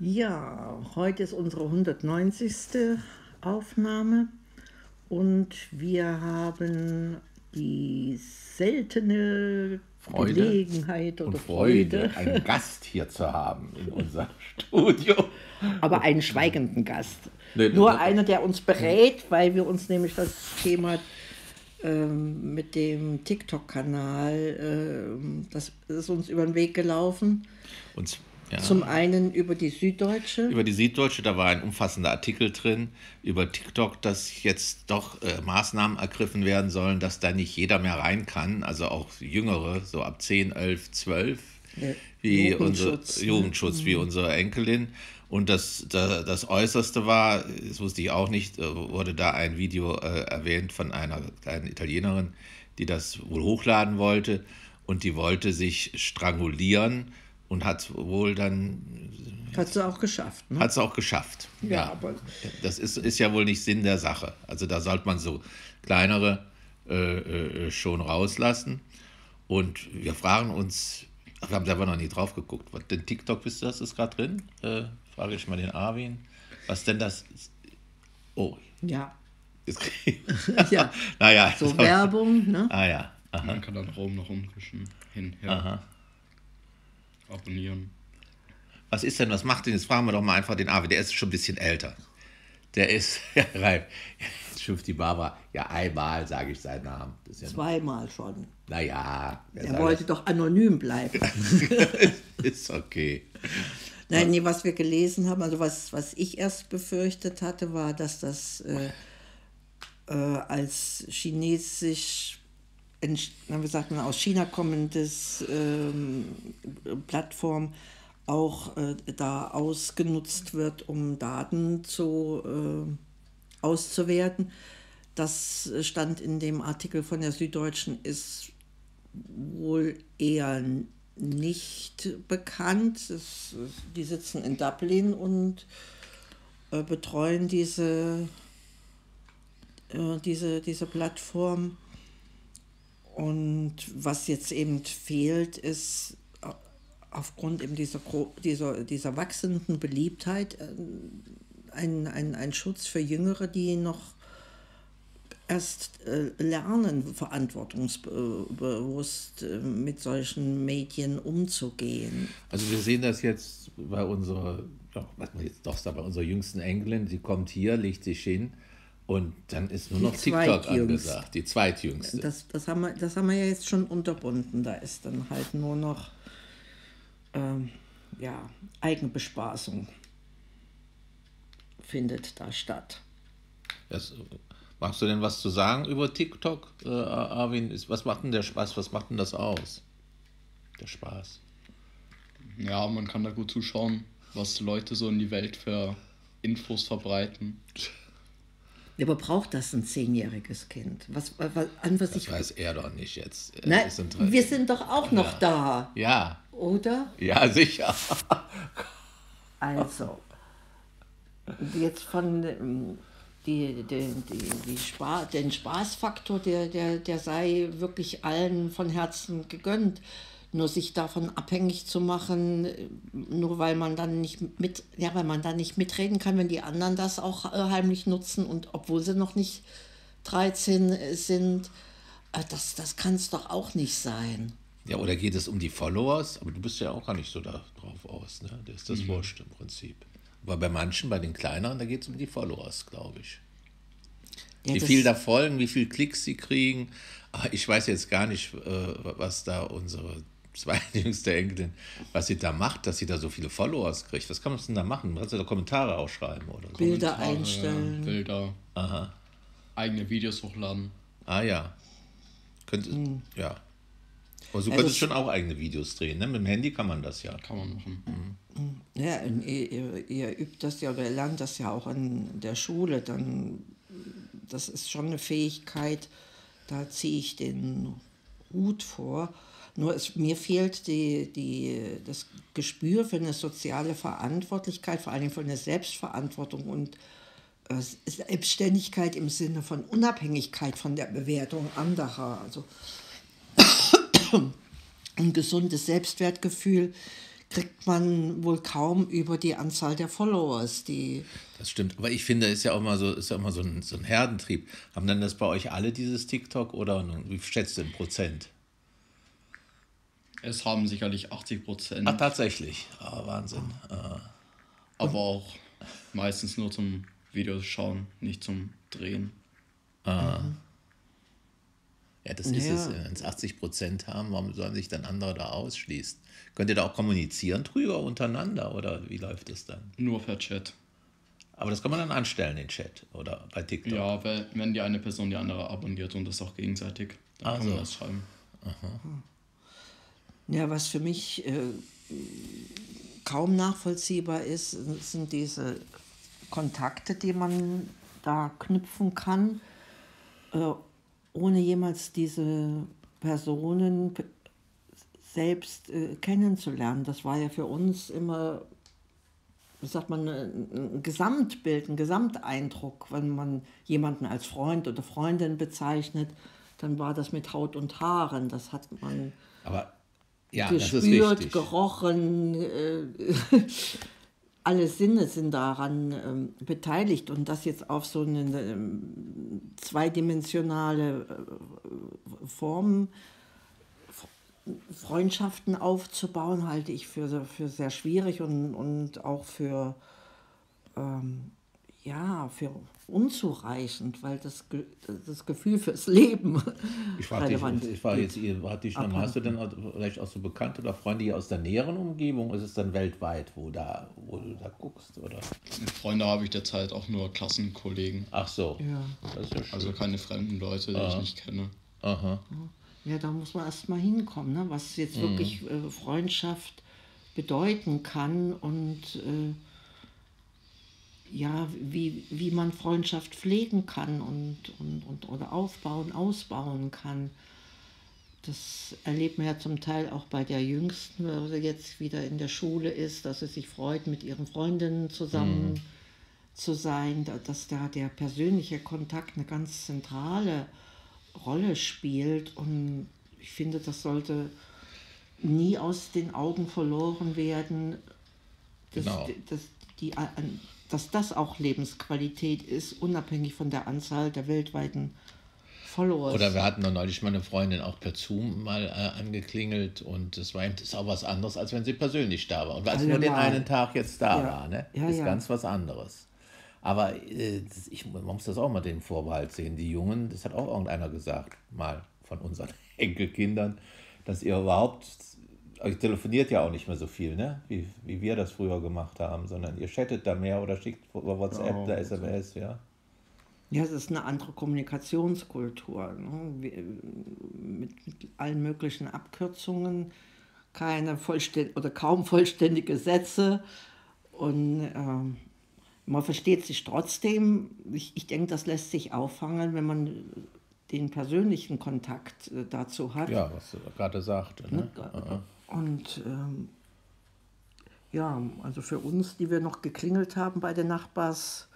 Ja, heute ist unsere 190. Aufnahme und wir haben die seltene Freude Gelegenheit oder und Freude, Freude, einen Gast hier zu haben in unserem Studio. aber einen schweigenden Gast. Nee, Nur einer, der uns berät, weil wir uns nämlich das Thema ähm, mit dem TikTok-Kanal, ähm, das ist uns über den Weg gelaufen. Und ja, Zum einen über die Süddeutsche. über die Süddeutsche, da war ein umfassender Artikel drin über TikTok, dass jetzt doch äh, Maßnahmen ergriffen werden sollen, dass da nicht jeder mehr rein kann, also auch Jüngere, so ab 10, 11, 12, Ja, wie Jugendschutz, unser? Jugendschutz, wie unsere Enkelin. Und das, da, das Äußerste war, das wusste ich auch nicht, äh, wurde da ein Video äh, erwähnt von einer kleinen Italienerin, die das wohl hochladen wollte und die wollte sich strangulieren und hat wohl dann, Hat sie auch geschafft. Ne? hat es auch geschafft. Ja, aber- Das ist, ist ja wohl nicht Sinn der Sache. Also da sollte man so kleinere äh, äh, schon rauslassen. Und wir fragen uns, wir haben selber noch nie drauf geguckt, was denn TikTok ist das ist gerade drin? Äh, frage ich mal den Arvin. Was denn das? ist? Oh, Ja, ja. naja. so Werbung. Ne? Ah ja. Aha. Man kann dann Raum nach umwischen. Hin, her. Aha. Abonnieren. Was ist denn, was macht denn? Jetzt fragen wir doch mal einfach den Arvin. Der ist schon ein bisschen älter. Der ist, ja, reif. Jetzt schimpft die Barbara. Ja, einmal sage ich seinen Namen. Das ist ja, Zweimal schon. naja. Er wollte doch anonym bleiben. Ist okay. Nein, nee, was wir gelesen haben, also was, was ich erst befürchtet hatte, war, dass das äh, äh, als chinesisch, na, wie sagt man, aus China kommendes ähm, Plattform auch äh, da ausgenutzt wird, um Daten zu, äh, auszuwerten. Das stand in dem Artikel von der Süddeutschen, ist wohl eher nicht bekannt. Es, die sitzen in Dublin und äh, betreuen diese, äh, diese, diese Plattform. Und was jetzt eben fehlt, ist äh, aufgrund eben dieser, dieser, dieser wachsenden Beliebtheit äh, ein, ein, ein Schutz für Jüngere, die noch erst äh, lernen, verantwortungsbewusst mit solchen Medien umzugehen. Also wir sehen das jetzt bei unserer, was man jetzt doch sagt, bei unserer jüngsten Enkelin. Sie kommt hier, legt sich hin und dann ist nur Die noch TikTok angesagt. Die zweitjüngste. Das, das, haben wir, das haben wir ja jetzt schon unterbunden. Da ist dann halt nur noch ähm, ja, Eigenbespaßung findet da statt. Das, magst du denn was zu sagen über TikTok, äh, Arvin? Ist, was macht denn der Spaß? Was macht denn das aus? Der Spaß. Ja, man kann da gut zuschauen, was Leute so in die Welt für Infos verbreiten. Ja, Aber braucht das ein zehnjähriges Kind? Was, was, an was Das ich. weiß er doch nicht jetzt. Nein, ist interessiert. wir sind doch auch noch da, Ja, oder? ja, sicher. Also, jetzt von ähm, die, die, die, die Spa den Spaßfaktor, der, der, der sei wirklich allen von Herzen gegönnt. Nur sich davon abhängig zu machen, nur weil man dann nicht mit, ja, weil man dann nicht mitreden kann, wenn die anderen das auch äh, heimlich nutzen und obwohl sie noch nicht 13 sind, äh, das, das kann es doch auch nicht sein. Ja, oder geht es um die Followers? Aber du bist ja auch gar nicht so da drauf aus, ne? Das ist das wurscht im Prinzip. Aber bei manchen, bei den kleineren, da geht es um die Followers, glaube ich. Ja, wie viel da folgen, wie viel Klicks sie kriegen. Aber ich weiß jetzt gar nicht, äh, was da unsere zweitjüngste Enkelin, was sie da macht, dass sie da so viele Followers kriegt. Was kann man denn da machen? Kannst du da Kommentare ausschreiben oder so? Bilder Kommentare, einstellen. Bilder, Aha. eigene Videos hochladen. Ah ja. Könnte, ja. Aber du Also könntest es- schon auch eigene Videos drehen, ne? Mit dem Handy kann man das ja. Kann man machen. Ja, und ihr, ihr, ihr übt das ja oder ihr lernt das ja auch in der Schule. Dann, das ist schon eine Fähigkeit, da ziehe ich den Hut vor. Nur es, mir fehlt die, die, das Gespür für eine soziale Verantwortlichkeit, vor allem für eine Selbstverantwortung und äh, Selbstständigkeit im Sinne von Unabhängigkeit von der Bewertung anderer. Also ein gesundes Selbstwertgefühl kriegt man wohl kaum über die Anzahl der Followers, die Das stimmt. Aber ich finde, ist ja auch mal so, ist ja immer so ein, so ein Herdentrieb. Haben dann das bei euch alle dieses TikTok oder wie schätzt du in Prozent? Es haben sicherlich 80 Prozent, Ach, tatsächlich. Ah, Wahnsinn. Ah. aber auch meistens nur zum Videos schauen, nicht zum Drehen. Ja, das ist Ja. es. Wenn es 80 Prozent haben, warum sollen sich dann andere da ausschließen? Könnt ihr da auch kommunizieren drüber untereinander oder wie läuft das dann? Nur per Chat. Aber das kann man dann anstellen, den Chat oder bei TikTok. Ja, weil, wenn die eine Person die andere abonniert und das auch gegenseitig, dann Ach kann so. man das schreiben. Ja, was für mich äh, kaum nachvollziehbar ist, sind diese Kontakte, die man da knüpfen kann, äh, ohne jemals diese Personen selbst äh, kennenzulernen. Das war ja für uns immer, wie sagt man, ein ein Gesamtbild, ein Gesamteindruck. Wenn man jemanden als Freund oder Freundin bezeichnet, dann war das mit Haut und Haaren. Das hat man Aber ja, gespürt, gerochen, äh, alle Sinne sind daran ähm, beteiligt. Und das jetzt auf so eine ähm, zweidimensionale äh, Form Freundschaften aufzubauen, halte ich für, für sehr schwierig und, und auch für, ähm, ja, für unzureichend, weil das, Ge- das Gefühl fürs Leben Ich frage dich, relevant ich frage ist. jetzt, ihr, hat dich schon, hast du denn vielleicht auch so Bekannte oder Freunde hier aus der näheren Umgebung? Ist es dann weltweit, wo, da, wo du da guckst? Oder? Freunde habe ich derzeit auch nur Klassenkollegen. Ach so. Ja. Das ist ja schön. Also keine fremden Leute, die ich nicht kenne. Aha. Ja, da muss man erst mal hinkommen, ne? was jetzt wirklich äh, Freundschaft bedeuten kann und äh, ja, wie, wie man Freundschaft pflegen kann und, und, und oder aufbauen, ausbauen kann. Das erlebt man ja zum Teil auch bei der Jüngsten, weil sie jetzt wieder in der Schule ist, dass sie sich freut, mit ihren Freundinnen zusammen zu sein, da- dass da der persönliche Kontakt eine ganz zentrale Rolle spielt. Und ich finde, das sollte nie aus den Augen verloren werden, dass, Genau. dass, die, an- dass das auch Lebensqualität ist, unabhängig von der Anzahl der weltweiten Followers. Oder wir hatten noch neulich mal eine Freundin auch per Zoom mal äh, angeklingelt und das war eben das ist auch was anderes, als wenn sie persönlich da war. Und als nur den einen Tag jetzt da Ja. war, ne? Ja, ist ja. ganz was anderes. Aber äh, ich, man muss das auch mal den Vorbehalt sehen. Die Jungen, das hat auch irgendeiner gesagt, mal von unseren Enkelkindern, dass ihr überhaupt, ihr telefoniert ja auch nicht mehr so viel, ne? Wie, wie wir das früher gemacht haben, sondern ihr chattet da mehr oder schickt über WhatsApp oder SMS, ja. Ja, es ist eine andere Kommunikationskultur. Ne? Mit, mit allen möglichen Abkürzungen, keine vollständig oder kaum vollständige Sätze. Und ähm, man versteht sich trotzdem. Ich, ich denke, das lässt sich auffangen, wenn man den persönlichen Kontakt äh, dazu hat. Ja, was du gerade sagte. Ne? Ne? Und ähm, ja, also für uns, die wir noch geklingelt haben bei den Nachbars,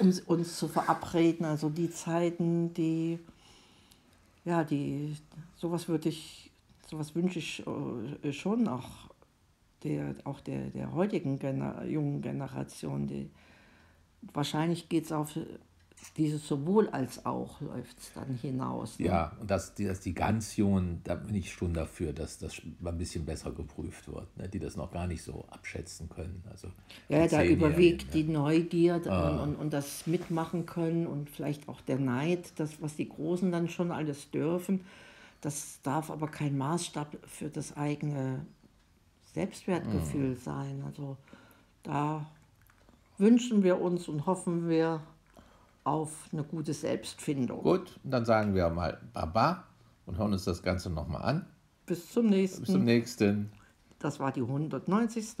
um uns zu verabreden, also die Zeiten, die, ja, die, sowas würde ich, sowas wünsche ich äh, schon auch der, auch der, der heutigen Gener jungen Generation. Die, wahrscheinlich geht es auf dieses sowohl als auch läuft es dann hinaus. ne? Ja, und dass die, dass die ganz Jungen, da bin ich schon dafür, dass das mal ein bisschen besser geprüft wird, ne? die das noch gar nicht so abschätzen können. Also Ja, da überwiegt die Neugier und, und, und das mitmachen können und vielleicht auch der Neid, das, was die Großen dann schon alles dürfen. Das darf aber kein Maßstab für das eigene Selbstwertgefühl sein. Also da wünschen wir uns und hoffen wir auf eine gute Selbstfindung. Gut, dann sagen wir mal Baba und hören uns das Ganze nochmal an. Bis zum nächsten. Bis zum nächsten. Das war die 190.